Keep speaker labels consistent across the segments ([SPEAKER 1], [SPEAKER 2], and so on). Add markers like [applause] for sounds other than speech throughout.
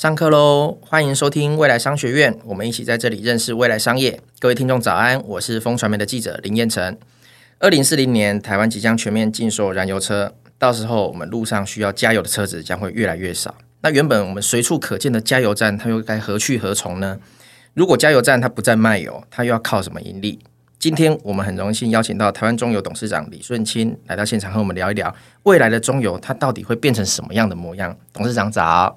[SPEAKER 1] 上课喽！欢迎收听未来商学院，我们一起在这里认识未来商业。各位听众早安，我是风传媒的记者林彦成。二零四零年，台湾即将全面禁售燃油车，到时候我们路上需要加油的车子将会越来越少。那原本我们随处可见的加油站，它又该何去何从呢？如果加油站它不再卖油，它又要靠什么盈利？今天我们很荣幸邀请到台湾中油董事长李顺清来到现场和我们聊一聊未来的中油它到底会变成什么样的模样。董事长早，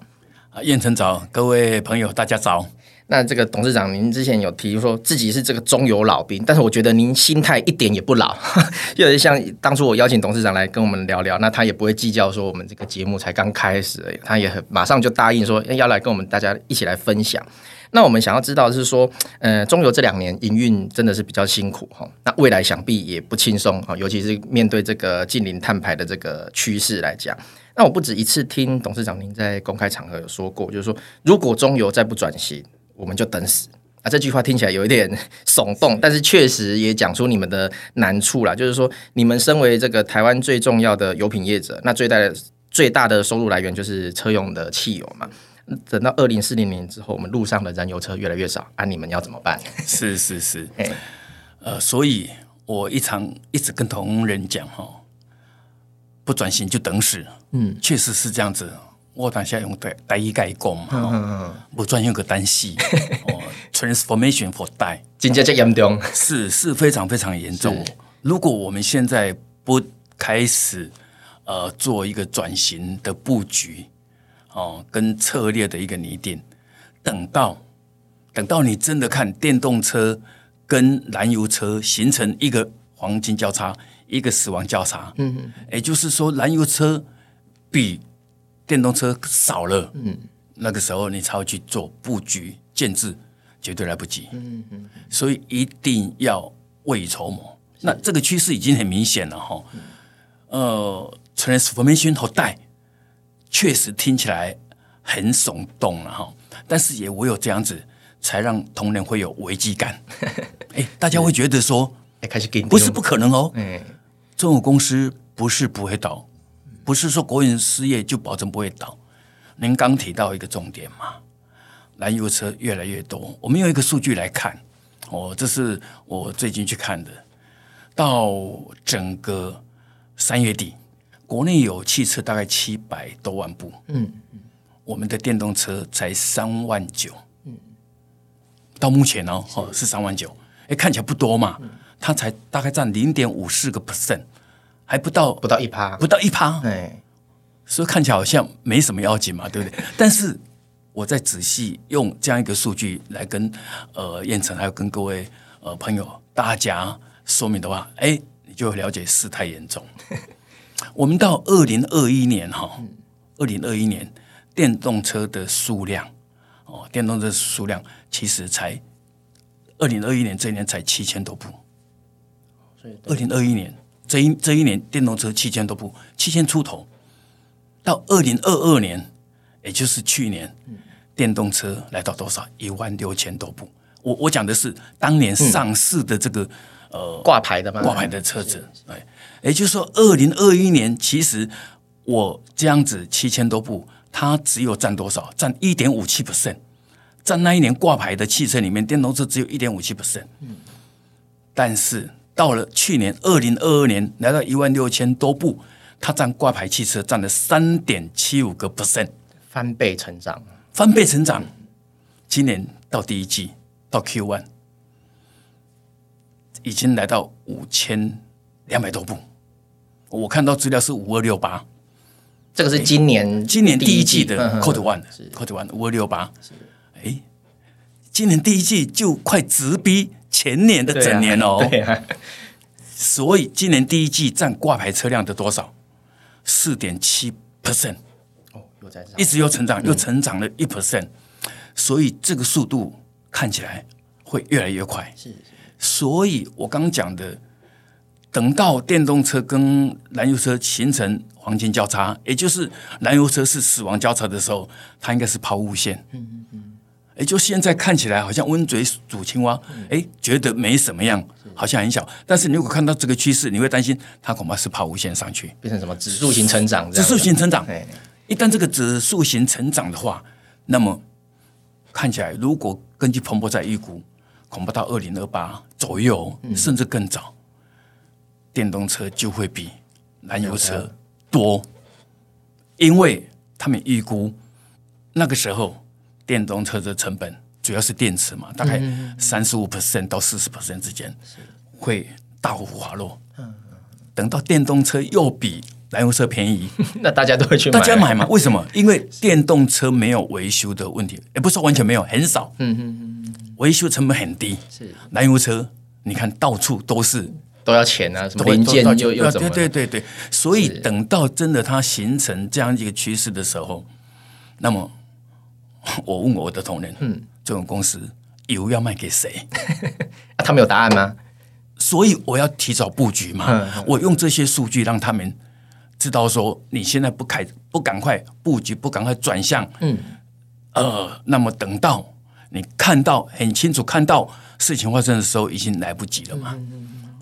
[SPEAKER 1] 啊，
[SPEAKER 2] 彦成早，各位朋友大家早。
[SPEAKER 1] 那这个董事长，您之前有提说自己是这个中油老兵，但是我觉得您心态一点也不老，[laughs] 就是像当初我邀请董事长来跟我们聊聊，那他也不会计较说我们这个节目才刚开始而已，他也很马上就答应说要来跟我们大家一起来分享。那我们想要知道的是说，呃，中油这两年营运真的是比较辛苦哈，那未来想必也不轻松哈，尤其是面对这个近零碳排的这个趋势来讲。那我不止一次听董事长您在公开场合有说过，就是说如果中油再不转型，我们就等死啊！这句话听起来有一点耸动，但是确实也讲出你们的难处啦。就是说，你们身为这个台湾最重要的油品业者，那最大的最大的收入来源就是车用的汽油嘛。等到二零四零年之后，我们路上的燃油车越来越少，啊，你们要怎么办？[laughs]
[SPEAKER 2] 是是是，呃，所以我一常一直跟同仁讲哈，不转型就等死。嗯，确实是这样子。我当下用台台语概讲嘛，不专用个单戏哦，transformation for die，
[SPEAKER 1] 真正严重，
[SPEAKER 2] 是是非常非常严重。如果我们现在不开始呃做一个转型的布局。哦，跟策略的一个拟定，等到等到你真的看电动车跟燃油车形成一个黄金交叉，一个死亡交叉，嗯嗯，也就是说燃油车比电动车少了，嗯，那个时候你才会去做布局建制，绝对来不及，嗯嗯，所以一定要未雨绸缪。那这个趋势已经很明显了哈，呃，transformation 后代。确实听起来很耸动了哈，但是也唯有这样子，才让同仁会有危机感。[laughs] 哎，大家会觉得说，哎，开始给不是不可能哦。哎，中油公司不是不会倒，不是说国营事业就保证不会倒。您刚提到一个重点嘛，燃油车越来越多。我们用一个数据来看，哦，这是我最近去看的，到整个三月底。国内有汽车大概七百多万部，嗯，我们的电动车才三万九，嗯，到目前哦，哦是三万九，哎，看起来不多嘛，它才大概占零点五四个 percent，还不到
[SPEAKER 1] 不到一趴，
[SPEAKER 2] 不到一趴，哎，所以看起来好像没什么要紧嘛，对不对？[laughs] 但是我再仔细用这样一个数据来跟呃燕城还有跟各位呃朋友大家说明的话，哎，你就了解事态严重。[laughs] 我们到二零二一年哈，二零二一年电动车的数量哦，电动车数量其实才二零二一年这一年才七千多部，二零二一年这一这一年电动车七千多部，七千出头，到二零二二年，也就是去年，电动车来到多少？一万六千多部。我我讲的是当年上市的这个。呃，
[SPEAKER 1] 挂牌的吗？
[SPEAKER 2] 挂牌的车子，哎，也就是说，二零二一年其实我这样子七千多部，它只有占多少？占一点五七 percent，占那一年挂牌的汽车里面，电动车只有一点五七 percent。嗯，但是到了去年二零二二年，来到一万六千多部，它占挂牌汽车占了三点七五个 percent，
[SPEAKER 1] 翻倍成长，
[SPEAKER 2] 翻倍成长。今年到第一季到 Q one。已经来到五千两百多部，我看到资料是五二六八，
[SPEAKER 1] 这个是今年
[SPEAKER 2] 今年第一季的 Quarter One，Quarter One 五二六八，哎，今年第一季就快直逼前年的整年哦，对啊，所以今年第一季占挂牌车辆的多少？四点七 percent，哦，又在一直又成长，又成长了一 percent，所以这个速度看起来会越来越快，是。所以，我刚刚讲的，等到电动车跟燃油车形成黄金交叉，也就是燃油车是死亡交叉的时候，它应该是抛物线。嗯嗯嗯。也就现在看起来好像温嘴煮青蛙，哎、嗯，觉得没什么样，好像很小。但是你如果看到这个趋势，你会担心它恐怕是抛物线上去，
[SPEAKER 1] 变成什么指数型成长？
[SPEAKER 2] 指数型成长。一旦这个指数型成长的话，那么看起来，如果根据彭博在预估，恐怕到二零二八左右，甚至更早，电动车就会比燃油车多，因为他们预估那个时候电动车的成本主要是电池嘛，大概三十五 percent 到四十 percent 之间会大幅滑落。等到电动车又比燃油车便宜，[laughs]
[SPEAKER 1] 那大家都会去买。
[SPEAKER 2] 大家买嘛？为什么？因为电动车没有维修的问题，也不是说完全没有，很少。嗯嗯嗯，维修成本很低。是燃油车，你看到处都是
[SPEAKER 1] 都要钱啊，什么零件又又怎么？
[SPEAKER 2] 对对对对，所以等到真的它形成这样一个趋势的时候，那么 [laughs] 我问我的同仁，嗯，这种公司油要卖给谁？[laughs]
[SPEAKER 1] 啊，他们有答案吗？
[SPEAKER 2] 所以我要提早布局嘛，我用这些数据让他们知道说，你现在不开不赶快布局，不赶快转向，嗯，呃，那么等到你看到很清楚，看到事情发生的时候，已经来不及了嘛。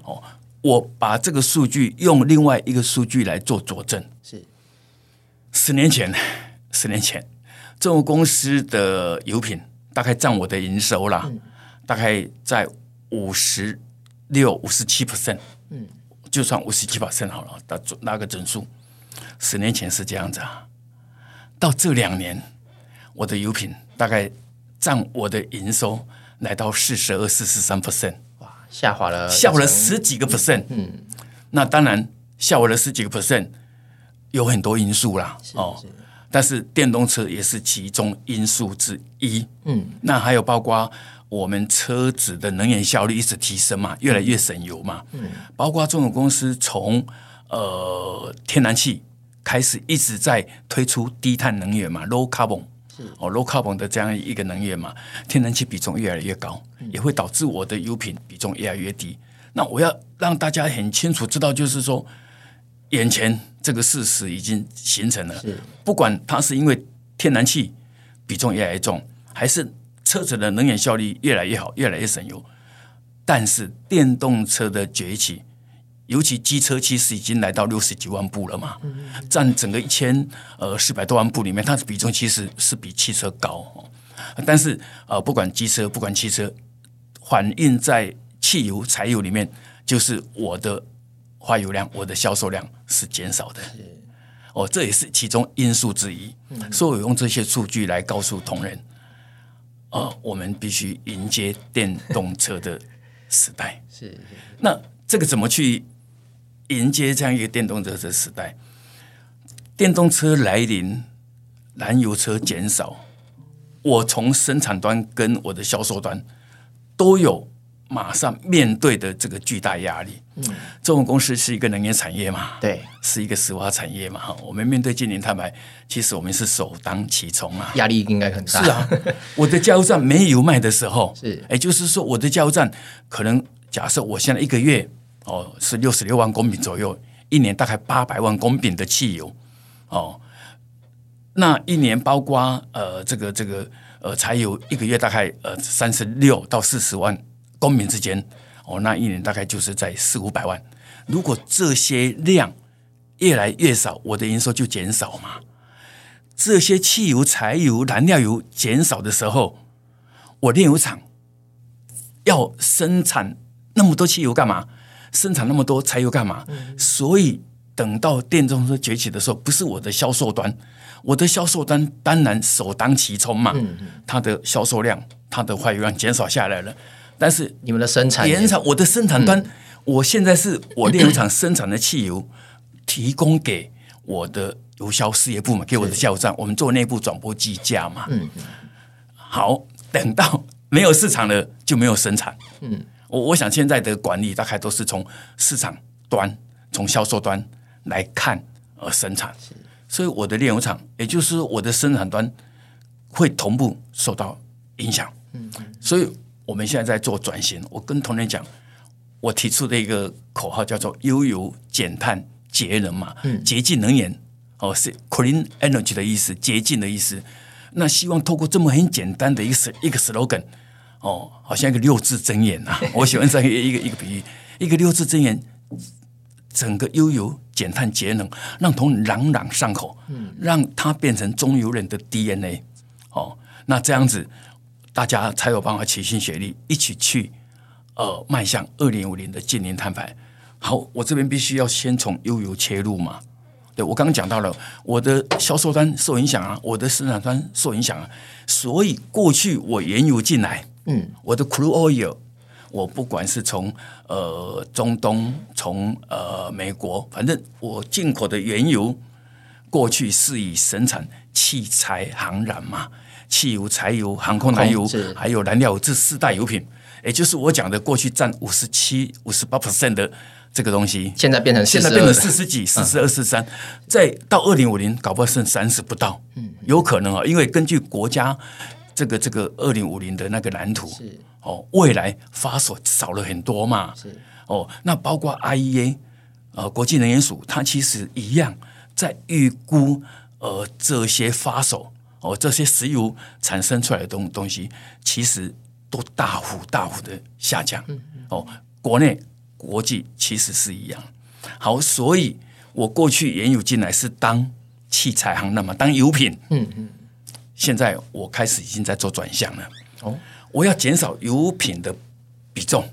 [SPEAKER 2] 哦，我把这个数据用另外一个数据来做佐证，是。十年前，十年前，这种公司的油品大概占我的营收啦，大概在五十。六五十七 percent，嗯，就算五十七 percent 好了，那那个整数，十年前是这样子啊。到这两年，我的油品大概占我的营收来到四十二、四十三 percent，
[SPEAKER 1] 哇，下滑了，
[SPEAKER 2] 下滑了十几个 percent，嗯，那当然下滑了十几个 percent，有很多因素啦，哦，但是电动车也是其中因素之一，嗯，那还有包括。我们车子的能源效率一直提升嘛，越来越省油嘛。嗯，包括这种公司从呃天然气开始一直在推出低碳能源嘛，low carbon，是哦 low carbon 的这样一个能源嘛，天然气比重越来越高，也会导致我的油品比重越来越低。那我要让大家很清楚知道，就是说眼前这个事实已经形成了，不管它是因为天然气比重越来越重，还是。车子的能源效率越来越好，越来越省油，但是电动车的崛起，尤其机车其实已经来到六十几万部了嘛，占整个一千呃四百多万部里面，它的比重其实是比汽车高。但是呃，不管机车，不管汽车，反映在汽油、柴油里面，就是我的花油量、我的销售量是减少的。哦，这也是其中因素之一。所以我用这些数据来告诉同仁。呃，我们必须迎接电动车的时代。[laughs] 是，是，那这个怎么去迎接这样一个电动车的时代？电动车来临，燃油车减少，我从生产端跟我的销售端都有。马上面对的这个巨大压力，嗯，这种公司是一个能源产业嘛，对，是一个石化产业嘛，哈，我们面对近零碳排，其实我们是首当其冲啊，
[SPEAKER 1] 压力应该很大。
[SPEAKER 2] 是啊，我的加油站没油卖的时候，[laughs] 是，也就是说，我的加油站可能假设我现在一个月哦是六十六万公顷左右，一年大概八百万公顷的汽油，哦，那一年包括呃这个这个呃柴油一个月大概呃三十六到四十万。公民之间，哦，那一年大概就是在四五百万。如果这些量越来越少，我的营收就减少嘛。这些汽油、柴油、燃料油减少的时候，我炼油厂要生产那么多汽油干嘛？生产那么多柴油干嘛？嗯。所以等到电动车崛起的时候，不是我的销售端，我的销售端当然首当其冲嘛。嗯。它的销售量、它的坏油量减少下来了。但是
[SPEAKER 1] 你们的生产，
[SPEAKER 2] 延长我的生产端，嗯、我现在是我炼油厂生产的汽油，提供给我的油销事业部门，给我的加油站，我们做内部转播计价嘛。嗯，好，等到没有市场了，就没有生产。嗯，我我想现在的管理大概都是从市场端、从销售端来看而生产，所以我的炼油厂，也就是我的生产端会同步受到影响。嗯，所以。我们现在在做转型，我跟同仁讲，我提出的一个口号叫做“优油减碳节能”嘛，嗯，洁净能源哦，是 clean energy 的意思，洁净的意思。那希望透过这么很简单的一个一个 slogan，哦，好像一个六字真言啊，[laughs] 我喜欢这样一个一个比喻，一个六字真言，整个优油减碳节能，让同仁朗朗上口，嗯，让它变成中油人的 DNA。哦，那这样子大家才有办法齐心协力，一起去呃迈向二零五零的近零碳排。好，我这边必须要先从优游切入嘛。对，我刚刚讲到了，我的销售端受影响啊，我的生产端受影响啊，所以过去我原油进来，嗯，我的 crude oil，我不管是从呃中东，从呃美国，反正我进口的原油，过去是以生产器材航燃嘛，汽油、柴油、航空燃油，还有燃料这四大油品，也就是我讲的过去占五十七、五十八 percent 的。这个东西。
[SPEAKER 1] 现在变成
[SPEAKER 2] 现在变成四十几、四十二、四十三，再到二零五零，搞不好剩三十不到，嗯，有可能啊，因为根据国家这个这个二零五零的那个蓝图，是。哦，未来发所少了很多嘛，是。哦，那包括 IEA 呃国际能源署，它其实一样在预估呃这些发手哦这些石油产生出来的东东西，其实都大幅大幅的下降，哦，国内。国际其实是一样，好，所以我过去原油进来是当器材行，那么当油品，嗯嗯，现在我开始已经在做转向了，哦，我要减少油品的比重，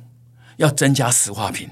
[SPEAKER 2] 要增加石化品。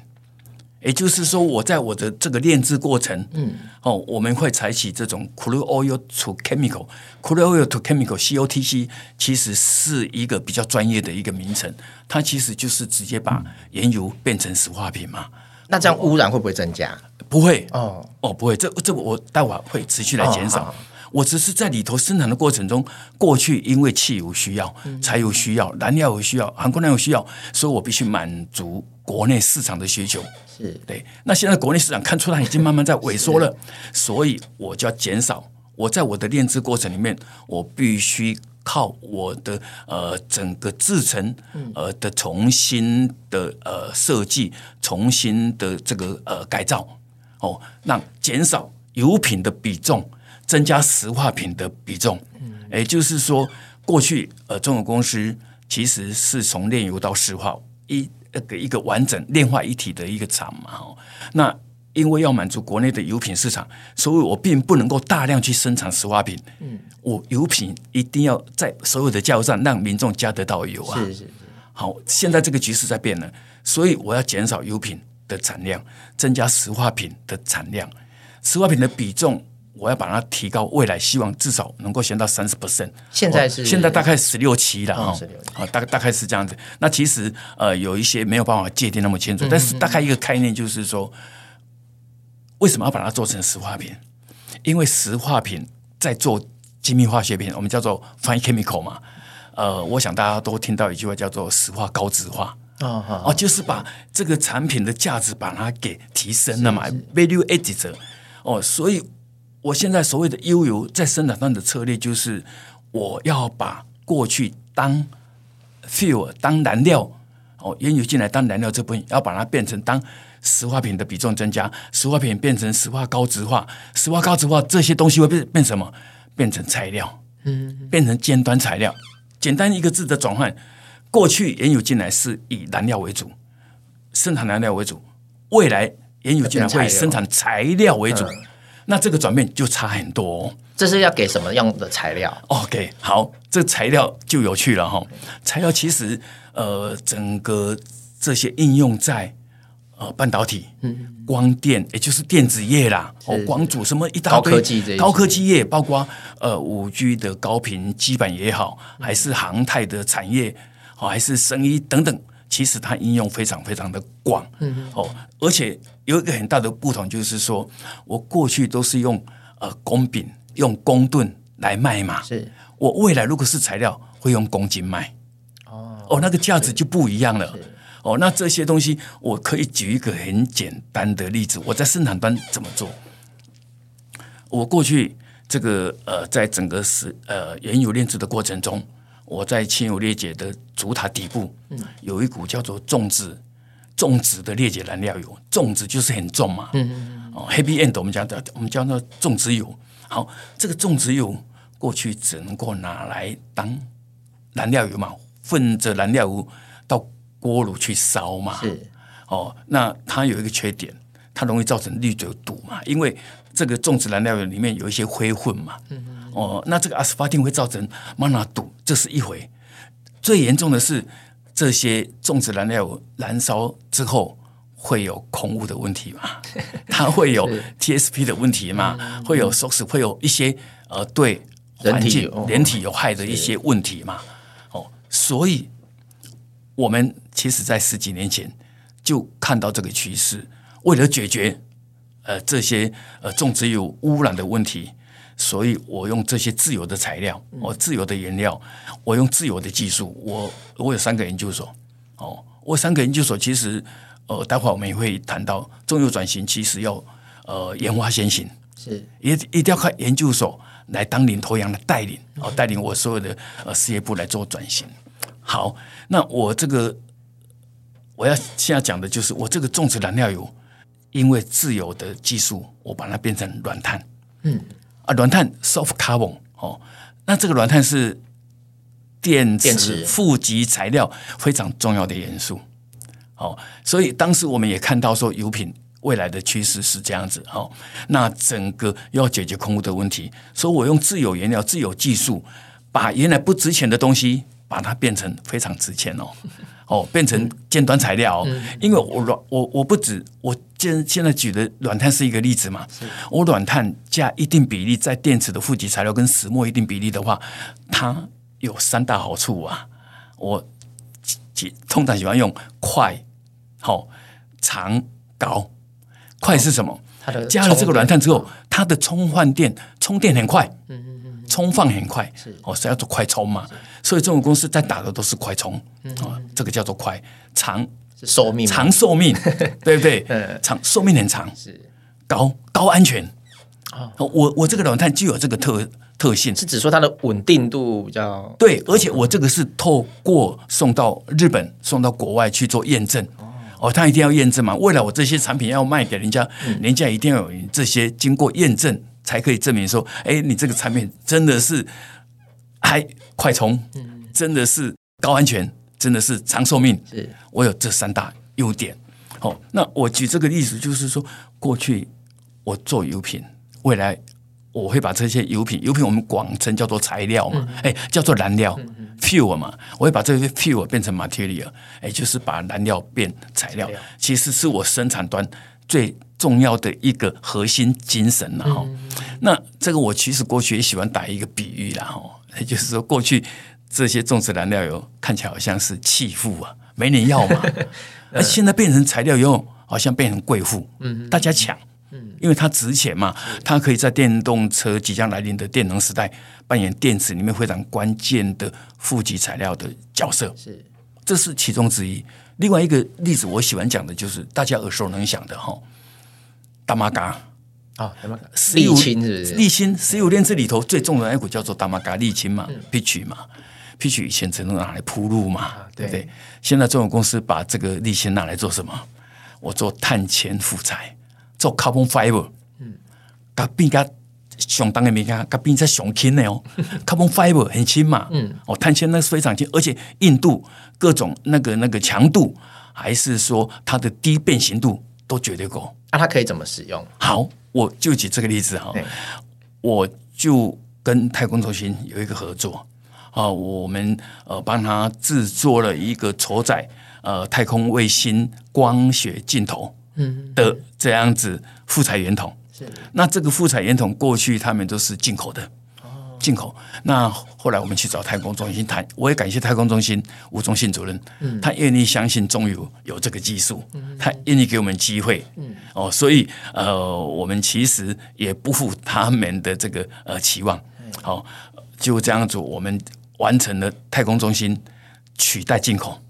[SPEAKER 2] 也就是说，我在我的这个炼制过程，嗯，哦，我们会采取这种 crude oil to chemical，crude oil to chemical（COTC） 其实是一个比较专业的一个名称，它其实就是直接把原油变成石化品嘛。
[SPEAKER 1] 那这样污染会不会增加？
[SPEAKER 2] 不会哦，哦，不会。这这我待会会持续来减少。哦、我只是在里头生产的过程中，过去因为汽油需要、柴油需要、燃料有需要、航空燃油需要，所以我必须满足国内市场的需求。是对，那现在国内市场看出来已经慢慢在萎缩了，所以我就要减少。我在我的炼制过程里面，我必须靠我的呃整个制程呃的重新的呃设计，重新的这个呃改造哦，让减少油品的比重，增加石化品的比重。也就是说，过去呃中国公司其实是从炼油到石化一。给一个完整炼化一体的一个厂嘛，哦，那因为要满足国内的油品市场，所以我并不能够大量去生产石化品。嗯，我油品一定要在所有的加油站让民众加得到油啊。是是是。好，现在这个局势在变了，所以我要减少油品的产量，增加石化品的产量，石化品的比重。我要把它提高，未来希望至少能够升到三十 percent。
[SPEAKER 1] 现在是
[SPEAKER 2] 现在大概十六期了啊，啊，大概大概是这样子。那其实呃有一些没有办法界定那么清楚，嗯、但是大概一个概念就是说，为什么要把它做成石化品？因为石化品在做精密化学品，我们叫做 fine chemical 嘛。呃，我想大家都听到一句话叫做石化高值化哦，哦，就是把这个产品的价值把它给提升了嘛，value added 哦，所以。我现在所谓的悠游在生产上的策略，就是我要把过去当 fuel 当燃料哦，原油进来当燃料这部分，要把它变成当石化品的比重增加，石化品变成石化高值化，石化高值化这些东西会变变什么？变成材料，嗯，变成尖端材料。简单一个字的转换，过去原油进来是以燃料为主，生产燃料为主，未来原油进来会生产材料为主。那这个转变就差很多哦。
[SPEAKER 1] 这是要给什么样的材料
[SPEAKER 2] ？OK，好，这材料就有趣了哈。材料其实呃，整个这些应用在呃半导体、嗯、光电，也就是电子业啦，哦，光阻什么一大堆
[SPEAKER 1] 高科技这
[SPEAKER 2] 高科技业，包括呃五 G 的高频基板也好，还是航太的产业，哦，还是生医等等。其实它应用非常非常的广，嗯，哦，而且有一个很大的不同，就是说我过去都是用呃公饼、用公吨来卖嘛，是。我未来如果是材料，会用公斤卖，哦，哦，那个价值就不一样了，哦，那这些东西我可以举一个很简单的例子，我在生产端怎么做？我过去这个呃，在整个是呃原油炼制的过程中。我在轻油裂解的主塔底部，有一股叫做重质重质的裂解燃料油，重质就是很重嘛，哦，heavy end 我们讲的，我们叫那种质油。好，这个重质油过去只能够拿来当燃料油嘛，混着燃料油到锅炉去烧嘛。是哦，那它有一个缺点，它容易造成滤嘴堵嘛，因为这个重质燃料油里面有一些灰混嘛。哦，那这个阿斯巴丁会造成马纳堵，这是一回。最严重的是这些种植燃料燃烧之后会有空污的问题嘛？[laughs] 它会有 TSP 的问题嘛？会有 SOx，会有一些呃对环境人体有害的一些问题嘛？哦，所以我们其实在十几年前就看到这个趋势，为了解决呃这些呃种植有污染的问题。所以我用这些自由的材料，我自由的原料，我用自由的技术，我我有三个研究所，哦，我三个研究所其实，呃，待会儿我们也会谈到中油转型，其实要呃研发先行，是，一一定要靠研究所来当领头羊的带领，哦，带领我所有的呃事业部来做转型。好，那我这个我要现在讲的就是我这个种植燃料油，因为自由的技术，我把它变成软碳，嗯。啊，软碳 soft carbon 哦，那这个软碳是电池负极材料非常重要的元素，哦，所以当时我们也看到说油品未来的趋势是这样子，哦，那整个要解决空污的问题，所以我用自有原料、自有技术，把原来不值钱的东西，把它变成非常值钱哦。哦，变成尖端材料，嗯、因为我软我我不止我现现在举的软碳是一个例子嘛，我软碳加一定比例在电池的负极材料跟石墨一定比例的话，它有三大好处啊。我通常喜欢用快、好、哦、长、高。快是什么？它的加了这个软碳之后，它的充换电充电很快。嗯充放很快，是哦，是要做快充嘛？所以这种公司在打的都是快充，啊，这个叫做快长
[SPEAKER 1] 寿命，
[SPEAKER 2] 长寿命，[laughs] 对不对？长寿命很长，是高高安全。我我这个软碳具有这个特特性，
[SPEAKER 1] 是指说它的稳定度比较
[SPEAKER 2] 对，而且我这个是透过送到日本、送到国外去做验证。哦，他一定要验证嘛？未来我这些产品要卖给人家，人家一定要有这些经过验证。才可以证明说，哎，你这个产品真的是还快充，真的是高安全，真的是长寿命。是我有这三大优点。好，那我举这个例子，就是说，过去我做油品，未来我会把这些油品，油品我们广称叫做材料嘛，哎，叫做燃料，fuel 嘛，我会把这些 fuel 变成 material，哎，就是把燃料变材料，其实是我生产端最。重要的一个核心精神，了哈，那这个我其实过去也喜欢打一个比喻，然后，也就是说，过去这些种植燃料油看起来好像是弃妇啊，没人要嘛，[laughs] 而现在变成材料油，好像变成贵妇，嗯，大家抢，嗯，因为它值钱嘛，它可以在电动车即将来临的电能时代扮演电池里面非常关键的负极材料的角色，是，这是其中之一。另外一个例子，我喜欢讲的就是大家耳熟能详的哈。大马嘎
[SPEAKER 1] 啊，沥青是不是？
[SPEAKER 2] 沥青石油炼制里头最重的那股叫做大马嘎沥青嘛，pitch 嘛，pitch 以前只能拿来铺路嘛，对。不对？现在中国公司把这个沥青拿来做什么？我做碳纤复材，做 carbon fiber，嗯，它比较相当的没干，它比较雄轻的哦，[laughs] carbon fiber 很轻嘛，嗯，哦，碳纤那是非常轻，而且硬度、各种那个那个强度，还是说它的低变形度都绝对够。
[SPEAKER 1] 那、啊、它可以怎么使用？
[SPEAKER 2] 好，我就举这个例子哈，对我就跟太空中心有一个合作啊，我们呃帮他制作了一个承载呃太空卫星光学镜头嗯的这样子复材圆筒。是，那这个复材圆筒过去他们都是进口的。进口。那后来我们去找太空中心谈，我也感谢太空中心吴忠信主任，嗯、他愿意相信中油有这个技术，嗯、他愿意给我们机会，嗯、哦，所以呃，我们其实也不负他们的这个呃期望，好、哦，就这样子，我们完成了太空中心取代进口。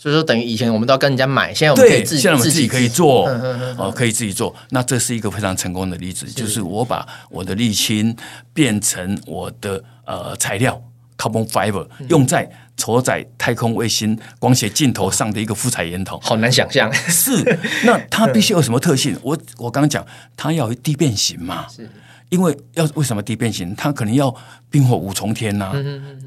[SPEAKER 1] 所以说，等于以前我们都要跟人家买，现在我们可以自己，
[SPEAKER 2] 现在我们自己可以做，哦，可以自己做。那这是一个非常成功的例子，是就是我把我的沥青变成我的呃材料 carbon fiber，用在承载太空卫星光学镜头上的一个复材圆筒。
[SPEAKER 1] 好难想象，
[SPEAKER 2] 是。[laughs] 那它必须有什么特性？我我刚刚讲，它要低变形嘛，是。因为要为什么低变形？它可能要冰火五重天呐、啊，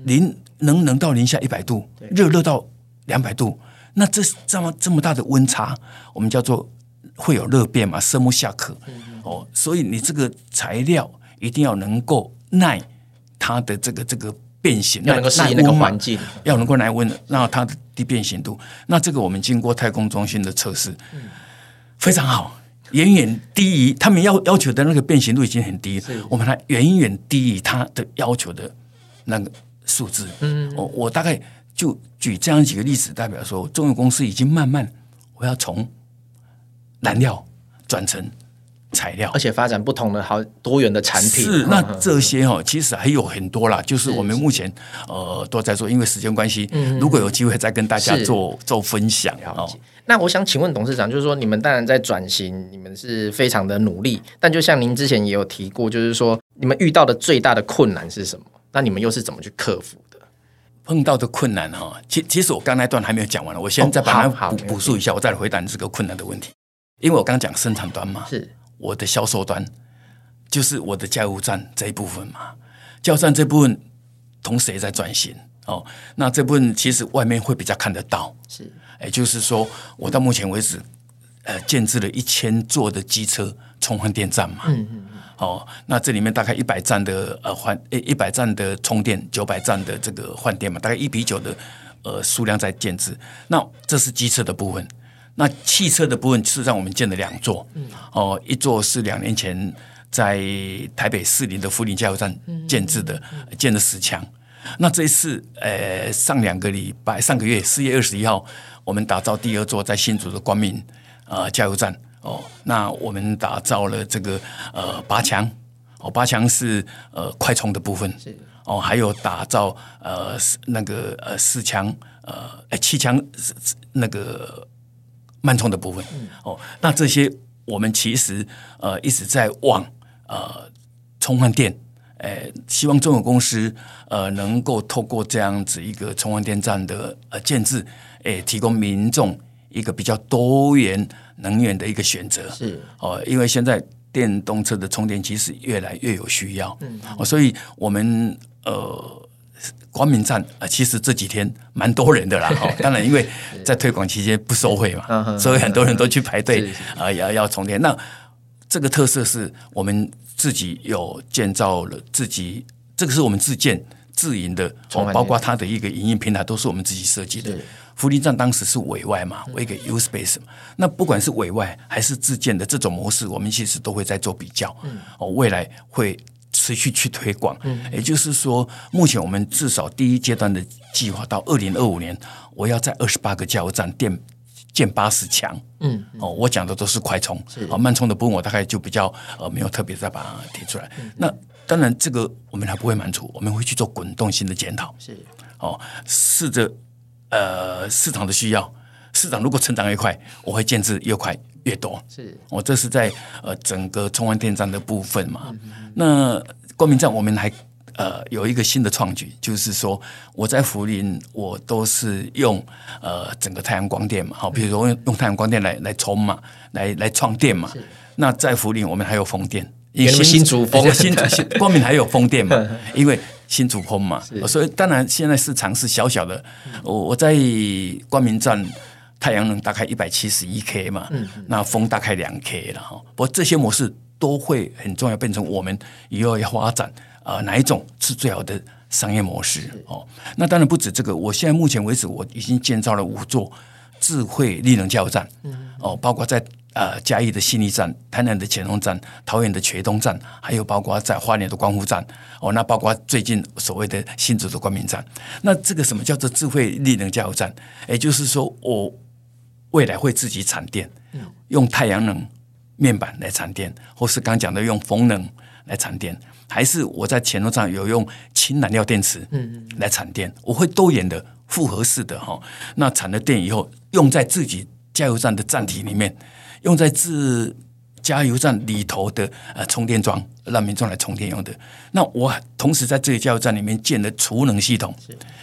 [SPEAKER 2] 零能能到零下一百度，热热到。两百度，那这这么这么大的温差，我们叫做会有热变嘛，生物下课哦，所以你这个材料一定要能够耐它的这个这个变形，
[SPEAKER 1] 要能够适应那个环境，
[SPEAKER 2] 要能够耐温，那它的低变形度，那这个我们经过太空中心的测试，嗯、非常好，远远低于他们要要求的那个变形度已经很低，我们还远远低于它的要求的那个数字。嗯，我我大概就举这样几个例子，代表说中油公司已经慢慢我要从燃料转成。材料，
[SPEAKER 1] 而且发展不同的好多元的产品。
[SPEAKER 2] 是，那这些哈，其实还有很多啦。就是我们目前呃都在做，因为时间关系，如果有机会再跟大家做做分享。
[SPEAKER 1] 哦，那我想请问董事长，就是说你们当然在转型，你们是非常的努力，但就像您之前也有提过，就是说你们遇到的最大的困难是什么？那你们又是怎么去克服的？
[SPEAKER 2] 碰到的困难哈，其其实我刚才那段还没有讲完了，我先再把它补补述一下，我再来回答你这个困难的问题。因为我刚讲生产端嘛，是。我的销售端就是我的加油站这一部分嘛，加油站这部分同时也在转型哦。那这部分其实外面会比较看得到，是，也就是说，我到目前为止，呃，建置了一千座的机车充换电站嘛，嗯嗯嗯，哦，那这里面大概一百站的呃换，一百站的充电，九百站的这个换电嘛，大概一比九的呃数量在建制。那这是机车的部分。那汽车的部分，是让我们建了两座，哦，一座是两年前在台北士林的福林加油站建制的，建了十强。那这一次，呃，上两个礼拜，上个月四月二十一号，我们打造第二座在新竹的光明啊加油站。哦，那我们打造了这个呃八强，哦八强是呃快充的部分，是。哦还有打造呃那个呃四强呃七强那个。慢充的部分，哦，那这些我们其实呃一直在往呃充换电，呃，希望中油公司呃能够透过这样子一个充换电站的呃建制，诶，提供民众一个比较多元能源的一个选择。是哦，因为现在电动车的充电其实越来越有需要，嗯，哦，所以我们呃。光明站啊，其实这几天蛮多人的啦。[laughs] 哦，当然因为在推广期间不收费嘛，所以很多人都去排队 [laughs] 啊，要要充电。那这个特色是我们自己有建造了，自己这个是我们自建自营的，包括它的一个营运平台都是我们自己设计的。福利站当时是委外嘛，为一个 U Space 嘛。那不管是委外还是自建的这种模式，我们其实都会在做比较。哦，未来会。持续去推广，也就是说，目前我们至少第一阶段的计划到二零二五年，我要在二十八个加油站电建八十强。嗯，哦，我讲的都是快充，啊，慢充的部分我大概就比较呃没有特别再把它提出来。那当然，这个我们还不会满足，我们会去做滚动性的检讨。是，哦，试着呃市场的需要，市场如果成长越快，我会建制越快。越多是，我这是在呃整个充换电站的部分嘛。嗯、那光明站我们还呃有一个新的创举，就是说我在福林我都是用呃整个太阳光电嘛，好，比如说用用太阳光电来来充嘛，来来创电嘛。那在福林我们还有风电，因为
[SPEAKER 1] 新竹风
[SPEAKER 2] 新新光明还有风电嘛，[laughs] 因为新竹风嘛，所以当然现在市场是小小的。我我在光明站。太阳能大概一百七十一 k 嘛，嗯、那风大概两 k 了哈。不过这些模式都会很重要，变成我们以后要发展啊、呃、哪一种是最好的商业模式哦。那当然不止这个，我现在目前为止我已经建造了五座智慧绿能加油站，嗯、哦，包括在呃嘉义的信义站、台南的前龙站、桃园的茄东站，还有包括在花莲的光复站，哦，那包括最近所谓的新竹的光明站。那这个什么叫做智慧力能加油站？也就是说我。未来会自己产电，用太阳能面板来产电，或是刚讲的用风能来产电，还是我在前头上有用氢燃料电池来产电？我会多元的复合式的哈，那产了电以后，用在自己加油站的站体里面，用在自加油站里头的呃充电桩，让民众来充电用的。那我同时在这个加油站里面建了储能系统，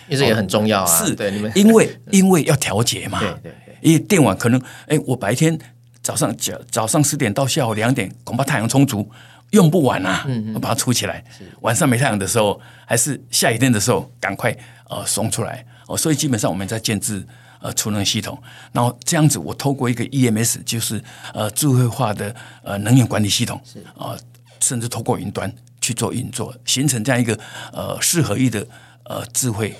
[SPEAKER 1] 因为这也很重要啊。
[SPEAKER 2] 是，对，你们因为 [laughs] 因为要调节嘛。对对。因为电网可能，哎，我白天早上早早上十点到下午两点，恐怕太阳充足，用不完啊。嗯嗯，我把它储起来。晚上没太阳的时候，还是下雨天的时候，赶快呃送出来。哦，所以基本上我们在建置呃储能系统，然后这样子，我透过一个 EMS，就是呃智慧化的呃能源管理系统，是。啊、呃，甚至透过云端去做运作，形成这样一个呃四合一的呃智慧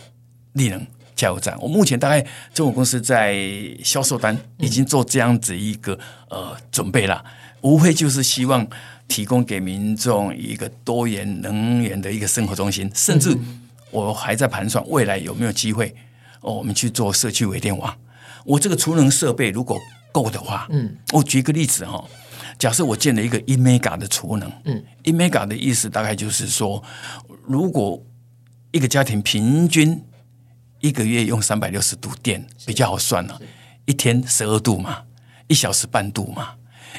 [SPEAKER 2] 力能加油站。我目前大概中国公司在销售端已经做这样子一个呃准备了，无非就是希望提供给民众一个多元能源的一个生活中心，甚至我还在盘算未来有没有机会哦，我们去做社区微电网。我这个储能设备如果够的话，嗯，我举个例子哈。假设我建了一个一 mega 的储能，嗯，一 mega 的意思大概就是说，如果一个家庭平均一个月用三百六十度电，比较好算了，一天十二度嘛，一小时半度嘛，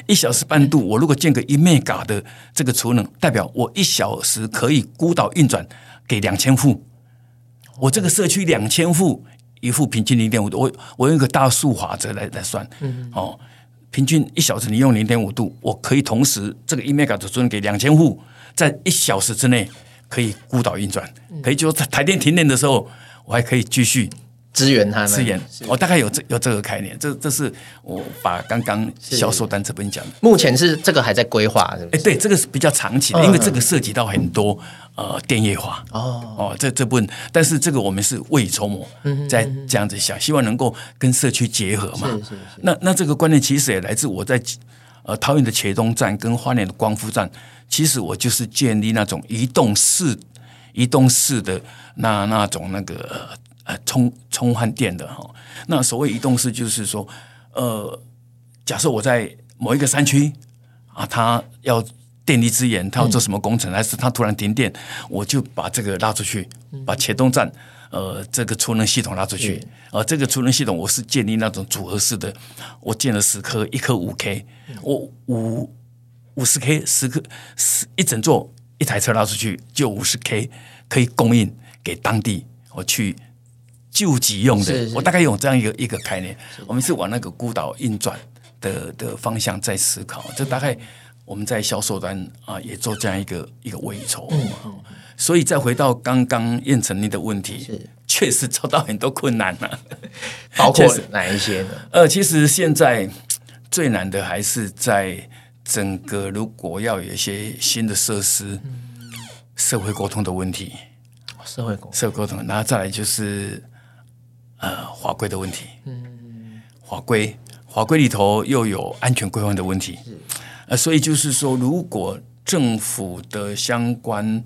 [SPEAKER 2] 一小时半度，我如果建个一 mega 的这个储能，代表我一小时可以孤岛运转给两千户，我这个社区两千户，一户平均零点五度，我我用一个大数法则来来算，嗯，哦。平均一小时你用零点五度，我可以同时这个 email 的储能给两千户，在一小时之内可以孤岛运转，可以就在台电停电的时候，我还可以继续。
[SPEAKER 1] 支援他们，
[SPEAKER 2] 支援我大概有这有这个概念，这这是我把刚刚销售单这边讲的。
[SPEAKER 1] 目前是这个还在规划？
[SPEAKER 2] 哎，对，这个是比较长期的，嗯、因为这个涉及到很多呃电业化哦哦，这这部分，但是这个我们是未雨绸缪，在这样子想，希望能够跟社区结合嘛。是是是。那那这个观念其实也来自我在呃桃园的茄东站跟花莲的光复站，其实我就是建立那种移动式、移动式的那那种那个。呃，充充换电的哈，那所谓移动式就是说，呃，假设我在某一个山区啊，他要电力资源，他要做什么工程，嗯、还是他突然停电，我就把这个拉出去，把茄苳站呃这个储能系统拉出去，而、嗯呃、这个储能系统我是建立那种组合式的，我建了十颗，一颗五 K，我五五十 K 十颗十一整座一台车拉出去就五十 K 可以供应给当地，我去。救急用的，我大概有这样一个一个概念。我们是往那个孤岛运转的的方向在思考。这大概我们在销售端啊，也做这样一个一个微筹。所以再回到刚刚彦丞您的问题，是确实遭到很多困难了、啊，[laughs]
[SPEAKER 1] 包括哪一些呢？
[SPEAKER 2] 呃，其实现在最难的还是在整个如果要有一些新的设施，嗯、社会沟通的问题。
[SPEAKER 1] 社会沟
[SPEAKER 2] 社会沟通，然后再来就是。呃，法规的问题，嗯，法规法规里头又有安全规范的问题，是。呃，所以就是说，如果政府的相关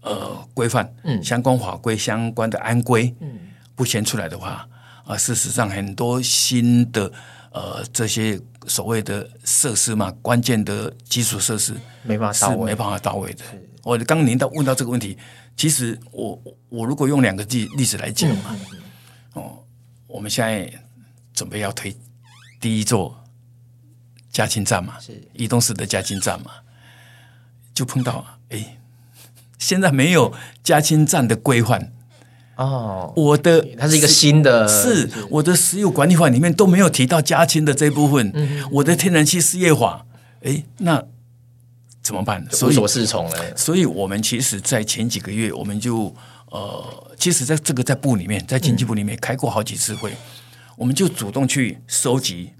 [SPEAKER 2] 呃规范，嗯，相关法规、相关的安规，嗯，不先出来的话，啊、呃，事实上很多新的呃这些所谓的设施嘛，关键的基础设施
[SPEAKER 1] 没办法到位，
[SPEAKER 2] 没办法到位的。我刚刚您到问到这个问题，其实我我如果用两个例例子来讲嘛。哦，我们现在准备要推第一座加氢站嘛，是移动式的加氢站嘛，就碰到哎，现在没有加氢站的规范
[SPEAKER 1] 哦。
[SPEAKER 2] 我的
[SPEAKER 1] 它是一个新的，
[SPEAKER 2] 是我的石油管理法里面都没有提到加氢的这部分。嗯、我的天然气事业法，哎，那怎么办？
[SPEAKER 1] 无所适从了。
[SPEAKER 2] 所以我们其实，在前几个月，我们就。呃，其实在这个在部里面，在经济部里面开过好几次会，嗯、我们就主动去收集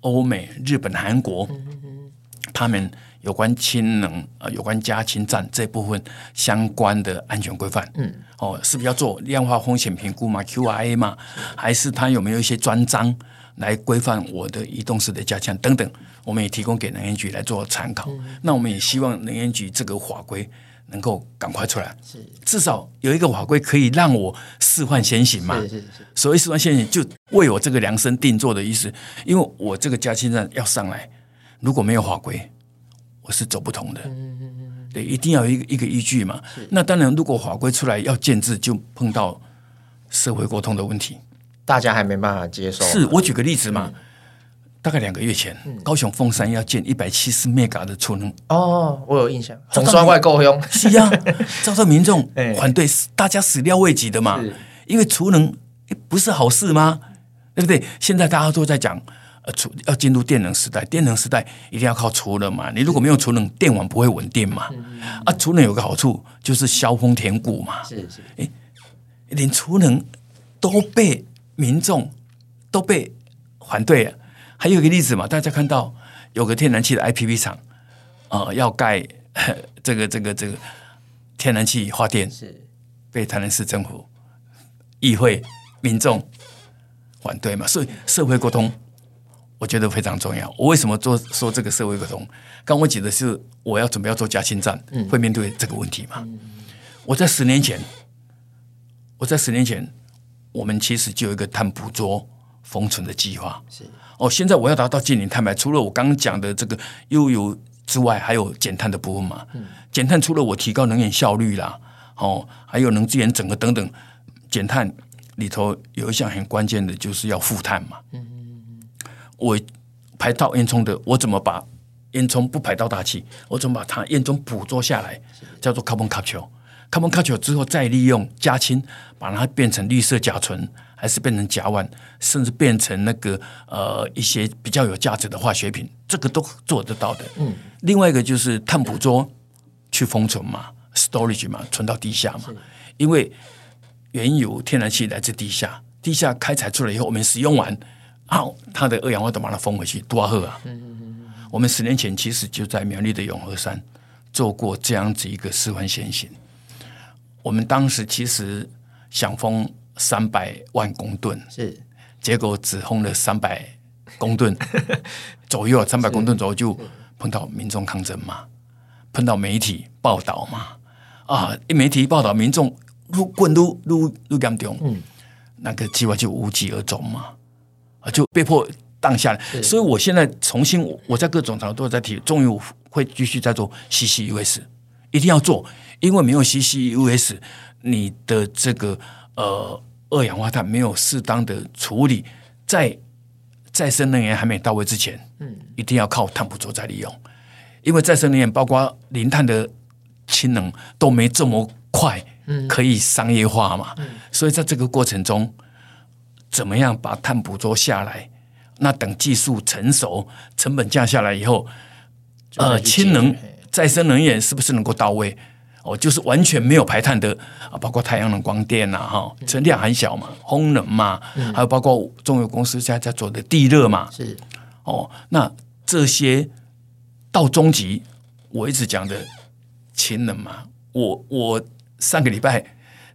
[SPEAKER 2] 欧美、日本、韩国、嗯、他们有关氢能呃有关加氢站这部分相关的安全规范。嗯，哦，是不是要做量化风险评估嘛？Q I A 嘛？还是他有没有一些专章来规范我的移动式的加强等等？我们也提供给能源局来做参考。嗯、那我们也希望能源局这个法规。能够赶快出来，是至少有一个法规可以让我事换先行嘛？是是是。所谓事换先行，就为我这个量身定做的意思。因为我这个加氢站要上来，如果没有法规，我是走不通的。嗯嗯嗯。对，一定要有一个一个依据嘛。那当然，如果法规出来要建制，就碰到社会沟通的问题，
[SPEAKER 1] 大家还没办法接受。
[SPEAKER 2] 是我举个例子嘛。嗯大概两个月前，高雄凤山要建一百七十 mega 的储能。
[SPEAKER 1] 哦，我有印象，总算外够用。
[SPEAKER 2] 是啊，[laughs] 遭到民众反对，大家始料未及的嘛。因为储能不是好事吗？对不对？现在大家都在讲，呃，储要进入电能时代，电能时代一定要靠储能嘛。你如果没有储能，电网不会稳定嘛。啊，储能有个好处就是削峰填谷嘛。是是，哎，连储能都被民众都被反对了。还有一个例子嘛，大家看到有个天然气的 IPP 厂，呃，要盖这 [laughs] 这个这个这个天然气发电
[SPEAKER 1] 是
[SPEAKER 2] 被台南市政府、议会、民众反对嘛，所以社会沟通我觉得非常重要。我为什么做说这个社会沟通？刚我举的是我要准备要做加氢站，嗯、会面对这个问题嘛？嗯、我在十年前，我在十年前，我们其实就有一个碳捕捉封存的计划。是哦，现在我要达到净零碳排，除了我刚刚讲的这个悠游之外，还有减碳的部分嘛？嗯、减碳除了我提高能源效率啦，哦，还有能资源整合等等，减碳里头有一项很关键的，就是要负碳嘛。嗯嗯嗯，我排到烟囱的，我怎么把烟囱不排到大气？我怎么把它烟囱捕捉下来？叫做 carbon capture。carbon capture 之后再利用加氢，把它变成绿色甲醇。还是变成甲烷，甚至变成那个呃一些比较有价值的化学品，这个都做得到的。嗯，另外一个就是碳捕捉去封存嘛，storage 嘛，存到地下嘛。因为原油天然气来自地下，地下开采出来以后，我们使用完，啊，它的二氧化碳把它封回去，多好啊！嗯嗯嗯。我们十年前其实就在苗栗的永和山做过这样子一个示范先行。我们当时其实想封。三百万公吨。是，结果只轰了三百公吨。[laughs] 左右，三百公吨左右就碰到民众抗争嘛，碰到媒体报道嘛，啊，一媒体报道，民众入滚入入入严重，嗯，那个计划就无疾而终嘛，啊，就被迫荡下来。所以我现在重新，我在各种场合都在提，终于我会继续在做 CCUS，一定要做，因为没有 CCUS，你的这个呃。二氧化碳没有适当的处理，在再生能源还没到位之前，嗯，一定要靠碳捕捉再利用，因为再生能源包括零碳的氢能都没这么快，可以商业化嘛，嗯，所以在这个过程中，怎么样把碳捕捉下来？那等技术成熟，成本降下来以后，呃，氢能再生能源是不是能够到位？哦，就是完全没有排碳的啊，包括太阳能光电呐，哈，存量很小嘛，风能嘛，还有包括中油公司现在在做的地热嘛，是。哦，那这些到终极，我一直讲的氢能嘛，我我上个礼拜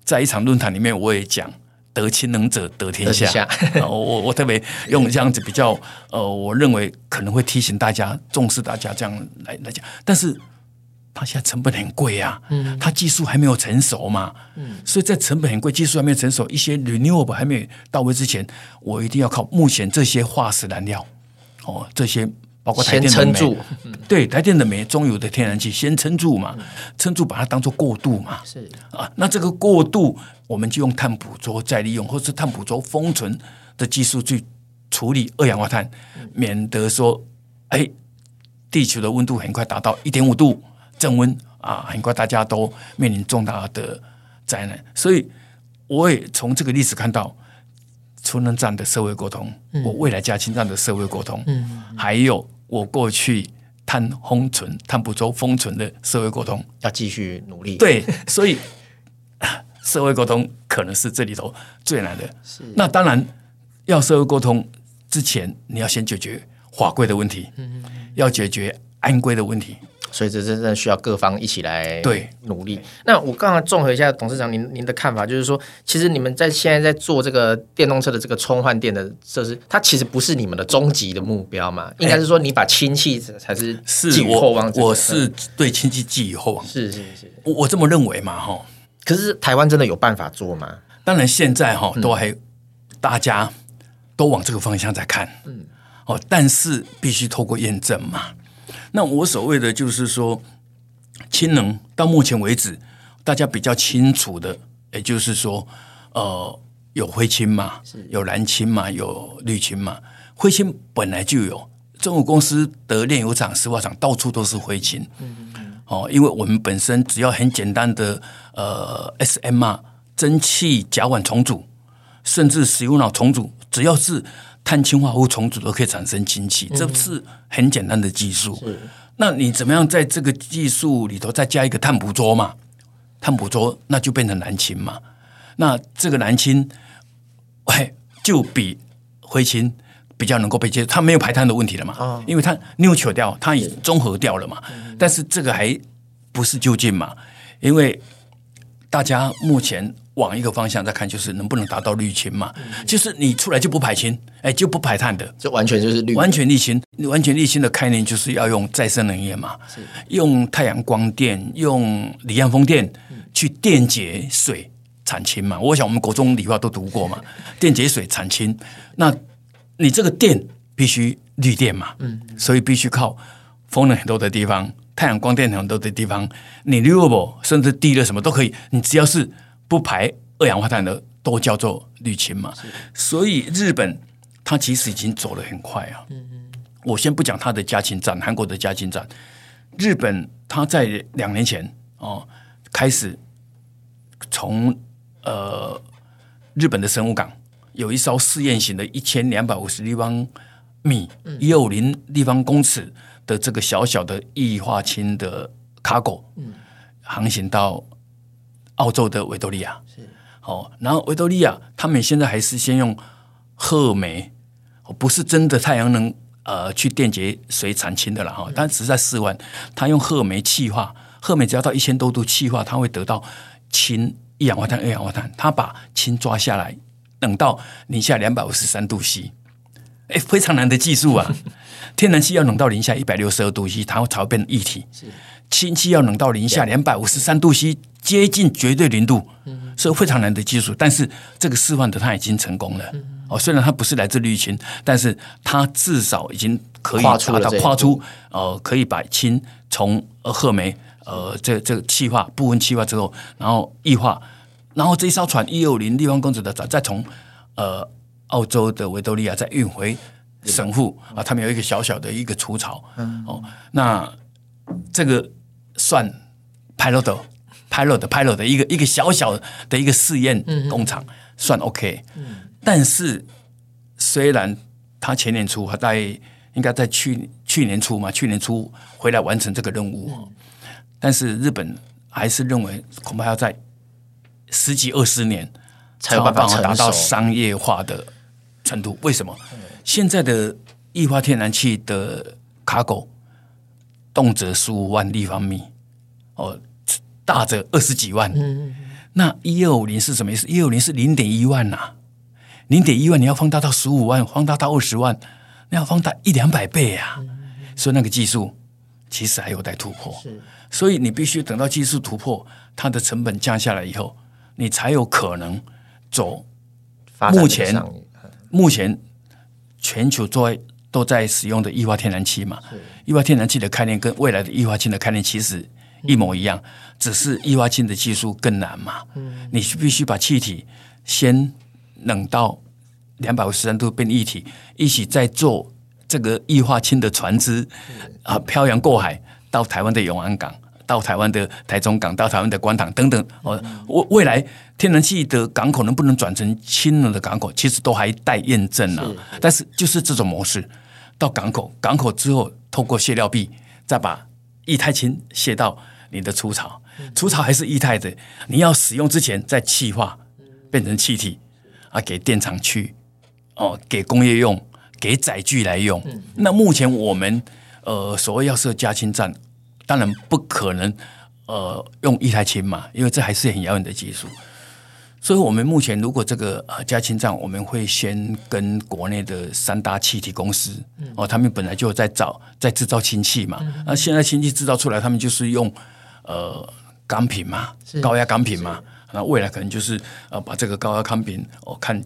[SPEAKER 2] 在一场论坛里面我也讲，得氢能者得天下，下。我我特别用这样子比较，呃，我认为可能会提醒大家重视大家这样来来讲，但是。它现在成本很贵呀，嗯，它技术还没有成熟嘛，嗯，所以在成本很贵、技术还没有成熟、一些 renewable 还没有到位之前，我一定要靠目前这些化石燃料，哦，这些包括台电的煤，对，台电的煤、中油的天然气先撑住嘛，撑住把它当做过渡嘛，是。啊，那这个过渡我们就用碳捕捉再利用，或是碳捕捉封存的技术去处理二氧化碳，免得说，哎，地球的温度很快达到一点五度。升温啊，很快大家都面临重大的灾难，所以我也从这个历史看到，储能站的社会沟通，嗯、我未来加氢站的社会沟通，嗯、还有我过去碳封存、碳捕捉封存的社会沟通，
[SPEAKER 1] 要继续努力。
[SPEAKER 2] 对，所以社会沟通可能是这里头最难的。是那当然，要社会沟通之前，你要先解决法规的问题，嗯、要解决安规的问题。
[SPEAKER 1] 所以这真正需要各方一起来对努力。那我刚刚综合一下董事长您您的看法，就是说，其实你们在现在在做这个电动车的这个充换电的设施，它其实不是你们的终极的目标嘛？应该是说，你把氢气才是寄予厚望，
[SPEAKER 2] 我是对氢气寄予厚望，
[SPEAKER 1] 是是是，
[SPEAKER 2] 我我这么认为嘛，哈。
[SPEAKER 1] 可是台湾真的有办法做吗？
[SPEAKER 2] 当然，现在哈都还大家都往这个方向在看，嗯，哦，但是必须透过验证嘛。那我所谓的就是说，氢能到目前为止，大家比较清楚的，也就是说，呃，有灰氢嘛，有蓝氢嘛，有绿氢嘛。灰氢本来就有，中国公司的炼油厂、石化厂到处都是灰氢。嗯嗯哦，因为我们本身只要很简单的呃 SMR 蒸汽甲烷重组，甚至石油脑重组，只要是。碳氢化合物重组都可以产生氢气，这是很简单的技术。是那你怎么样在这个技术里头再加一个碳捕捉嘛？碳捕捉那就变成蓝氢嘛？那这个蓝氢，哎，[laughs] 就比灰氢比较能够被接受，它没有排碳的问题了嘛？哦、因为它 neutral 掉，它已综合掉了嘛。是但是这个还不是究竟嘛，因为大家目前往一个方向再看，就是能不能达到绿氢嘛，嗯、就是你出来就不排氢，哎，就不排碳的，
[SPEAKER 1] 这完全就是绿，
[SPEAKER 2] 完全绿氢，完全绿氢的概念就是要用再生能源嘛，用太阳光电，用离岸风电去电解水产氢嘛。我想我们国中理化都读过嘛，[laughs] 电解水产氢，那你这个电必须绿电嘛，嗯，所以必须靠风能很多的地方。太阳光电很多的地方，你 renewable 甚至地热什么都可以，你只要是不排二氧化碳的，都叫做绿氢嘛。所以日本它其实已经走得很快啊。嗯嗯。我先不讲它的加氢站，韩国的加氢站，日本它在两年前哦开始从呃日本的神户港有一艘试验型的一千两百五十立方米一五零立方公尺。的这个小小的液化氢的卡狗，嗯，航行到澳洲的维多利亚，是。哦，然后维多利亚他们现在还是先用褐煤，不是真的太阳能呃去电解水产氢的了哈，但只是在试玩，他用褐煤气化，褐煤只要到一千多度气化，它会得到氢一氧化碳、二氧化碳，它把氢抓下来，等到零下两百五十三度 C，哎，非常难的技术啊。[laughs] 天然气要冷到零下一百六十二度 C，它才会变成液体。氢气要冷到零下两百五十三度 C，接近绝对零度，是非常难的技术。但是这个示范的它已经成功了。哦，虽然它不是来自绿氢，但是它至少已经可以达到跨出呃，可以把氢从褐煤呃这这个气化部分气化之后，然后液化，然后这一艘船一六零立方公尺的船再从呃澳洲的维多利亚再运回。神户啊，他们有一个小小的一个除草，嗯、哦，那这个算 pilot pilot pilot 的一个一个小小的一个试验工厂，嗯、算 OK。嗯、但是虽然他前年初，他在应该在去去年初嘛，去年初回来完成这个任务，嗯、但是日本还是认为恐怕要在十几二十年才有办法达到商业化的程度。为什么？现在的液化天然气的卡狗，动辄十五万立方米，哦，大则二十几万。嗯、那一二五零是什么意思？一二五零是零点一万呐、啊，零点一万你要放大到十五万，放大到二十万，那要放大一两百倍啊！嗯、所以那个技术其实还有待突破。是所以你必须等到技术突破，它的成本降下来以后，你才有可能走。目前，目前。全球都在都在使用的液化天然气嘛，液化天然气的概念跟未来的液化氢的概念其实一模一样，只是液化氢的技术更难嘛。你必须把气体先冷到两百五十三度变液体，一起再做这个液化氢的船只啊，漂洋过海到台湾的永安港。到台湾的台中港，到台湾的关塘等等，哦，未未来天然气的港口能不能转成氢能的港口，其实都还待验证呢。是但是就是这种模式，到港口，港口之后透过卸料壁，再把液态氢卸到你的除草，除草还是液态的，你要使用之前再气化变成气体啊，给电厂去哦，给工业用，给载具来用。那目前我们呃所谓要设加氢站。当然不可能，呃，用液态氢嘛，因为这还是很遥远的技术。所以，我们目前如果这个呃加氢站，我们会先跟国内的三大气体公司，哦，他们本来就在找在制造氢气嘛，那现在氢气制造出来，他们就是用呃钢瓶嘛，高压钢瓶嘛，那未来可能就是呃把这个高压钢瓶，哦看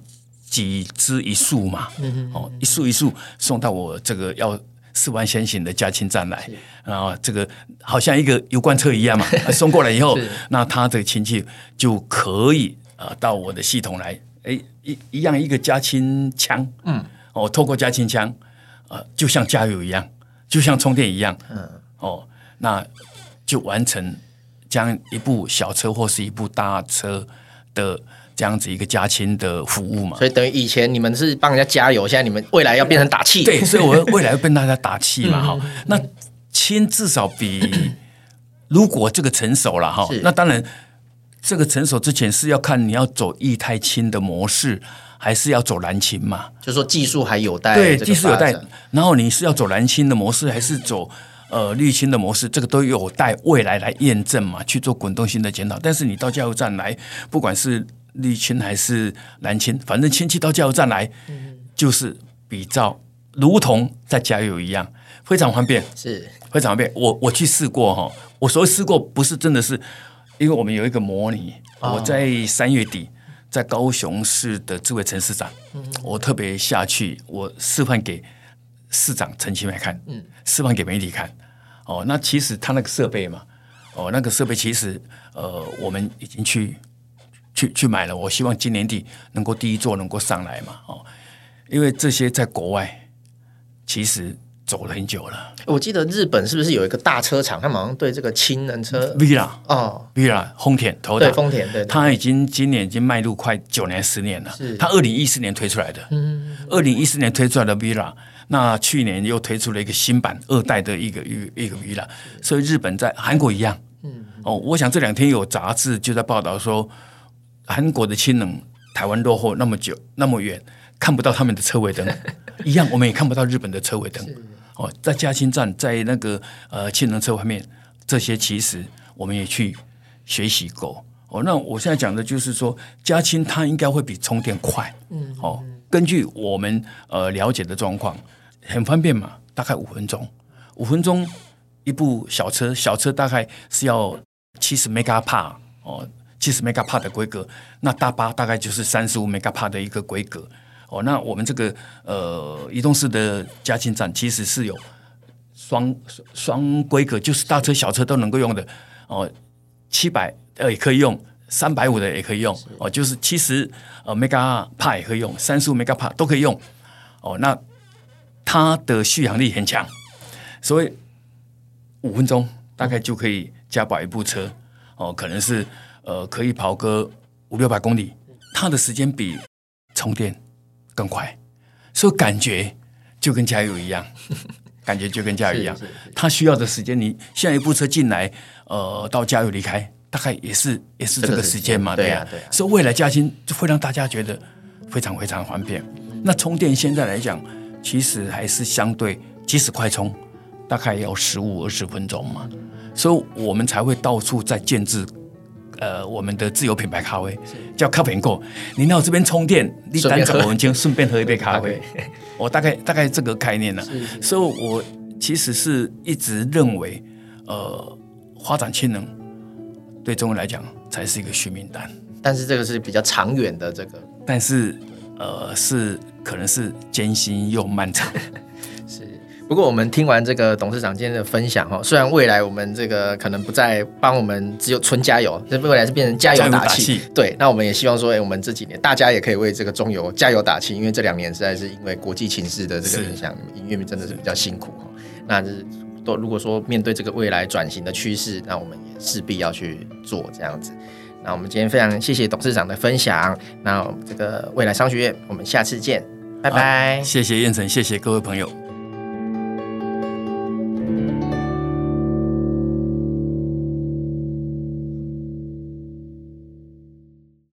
[SPEAKER 2] 几支一束嘛，哦，一束一束送到我这个要。四万先行的加氢站来，是。然后这个好像一个油罐车一样嘛，[laughs] 送过来以后，那它这个氢气就可以啊、呃、到我的系统来，哎一一样一个加氢枪，嗯，哦，透过加氢枪，呃，就像加油一样，就像充电一样，嗯，哦，那就完成将一部小车或是一部大车的。这样子一个加氢的服务嘛，
[SPEAKER 1] 所以等于以前你们是帮人家加油，现在你们未来要变成打气。
[SPEAKER 2] 对，所以我 [laughs] 未来要跟大家打气嘛，哈。那氢至少比如果这个成熟了哈，那当然这个成熟之前是要看你要走液态氢的模式，还是要走蓝氢嘛？
[SPEAKER 1] 就是说技术还有待
[SPEAKER 2] 对技术有待，然后你是要走蓝氢的模式，还是走呃滤清的模式，这个都有待未来来验证嘛，去做滚动性的检讨。但是你到加油站来，不管是沥青还是蓝青，反正氢气到加油站来，就是比照如同在加油一样，非常方便，
[SPEAKER 1] 是
[SPEAKER 2] 非常方便。我我去试过哈，我所谓试过不是真的是，因为我们有一个模拟，我在三月底。在高雄市的智慧城市长，我特别下去，我示范给市长陈其迈看，嗯示范给媒体看。哦，那其实他那个设备嘛，哦，那个设备其实呃，我们已经去去去买了。我希望今年底能够第一座能够上来嘛，哦，因为这些在国外其实。走了很久了。
[SPEAKER 1] 我记得日本是不是有一个大车厂？他们好像对这个氢能车
[SPEAKER 2] ，Vira。
[SPEAKER 1] 哦
[SPEAKER 2] ，Vira 丰田投
[SPEAKER 1] 的，对丰田对，
[SPEAKER 2] 他已经今年已经迈入快九年十年了。是，他二零一四年推出来的，嗯，二零一四年推出来的 Vira，那去年又推出了一个新版二代的一个一一个 Vira，所以日本在韩国一样，嗯，哦，我想这两天有杂志就在报道说，韩国的氢能台湾落后那么久那么远，看不到他们的车尾灯，[laughs] 一样我们也看不到日本的车尾灯。哦，在嘉兴站，在那个呃氢能车方面，这些其实我们也去学习过。哦，那我现在讲的就是说，嘉兴它应该会比充电快。嗯，哦，根据我们呃了解的状况，很方便嘛，大概五分钟，五分钟一部小车，小车大概是要七十 Megapart 哦，七十 Megapart 的规格，那大巴大概就是三十五 Megapart 的一个规格。哦，那我们这个呃移动式的加氢站其实是有双双规格，就是大车小车都能够用的哦，七百呃也可以用，三百五的也可以用哦，就是七十呃 Megapart 也可以用，三十五 Megapart 都可以用哦。那它的续航力很强，所以五分钟大概就可以加饱一部车哦，可能是呃可以跑个五六百公里，它的时间比充电。更快，所以感觉就跟加油一样，[laughs] 感觉就跟加油一样。它需要的时间，你下一部车进来，呃，到加油离开，大概也是也是这个时间嘛，对呀、啊，对、啊。所以未来加薪就会让大家觉得非常非常方便。那充电现在来讲，其实还是相对，即使快充，大概要十五二十分钟嘛，所以我们才会到处在建置。呃，我们的自有品牌咖啡叫咖啡购，你来我这边充电，你单走我们就顺便喝一杯咖啡。我 [laughs] 大概大概这个概念呢，所以我其实是一直认为，呃，发展氢能对中国来讲才是一个续命单。
[SPEAKER 1] 但是这个是比较长远的这个，
[SPEAKER 2] 但是呃，是可能是艰辛又漫长。[laughs]
[SPEAKER 1] 不过我们听完这个董事长今天的分享哈，虽然未来我们这个可能不再帮我们只有纯加油，这未来是变成加油打气。对，那我们也希望说，哎，我们这几年大家也可以为这个中油加油打气，因为这两年实在是因为国际情势的这个影响，营运真的是比较辛苦。那就是都如果说面对这个未来转型的趋势，那我们也势必要去做这样子。那我们今天非常谢谢董事长的分享。那这个未来商学院，我们下次见，拜拜。
[SPEAKER 2] 谢谢燕城，谢谢各位朋友。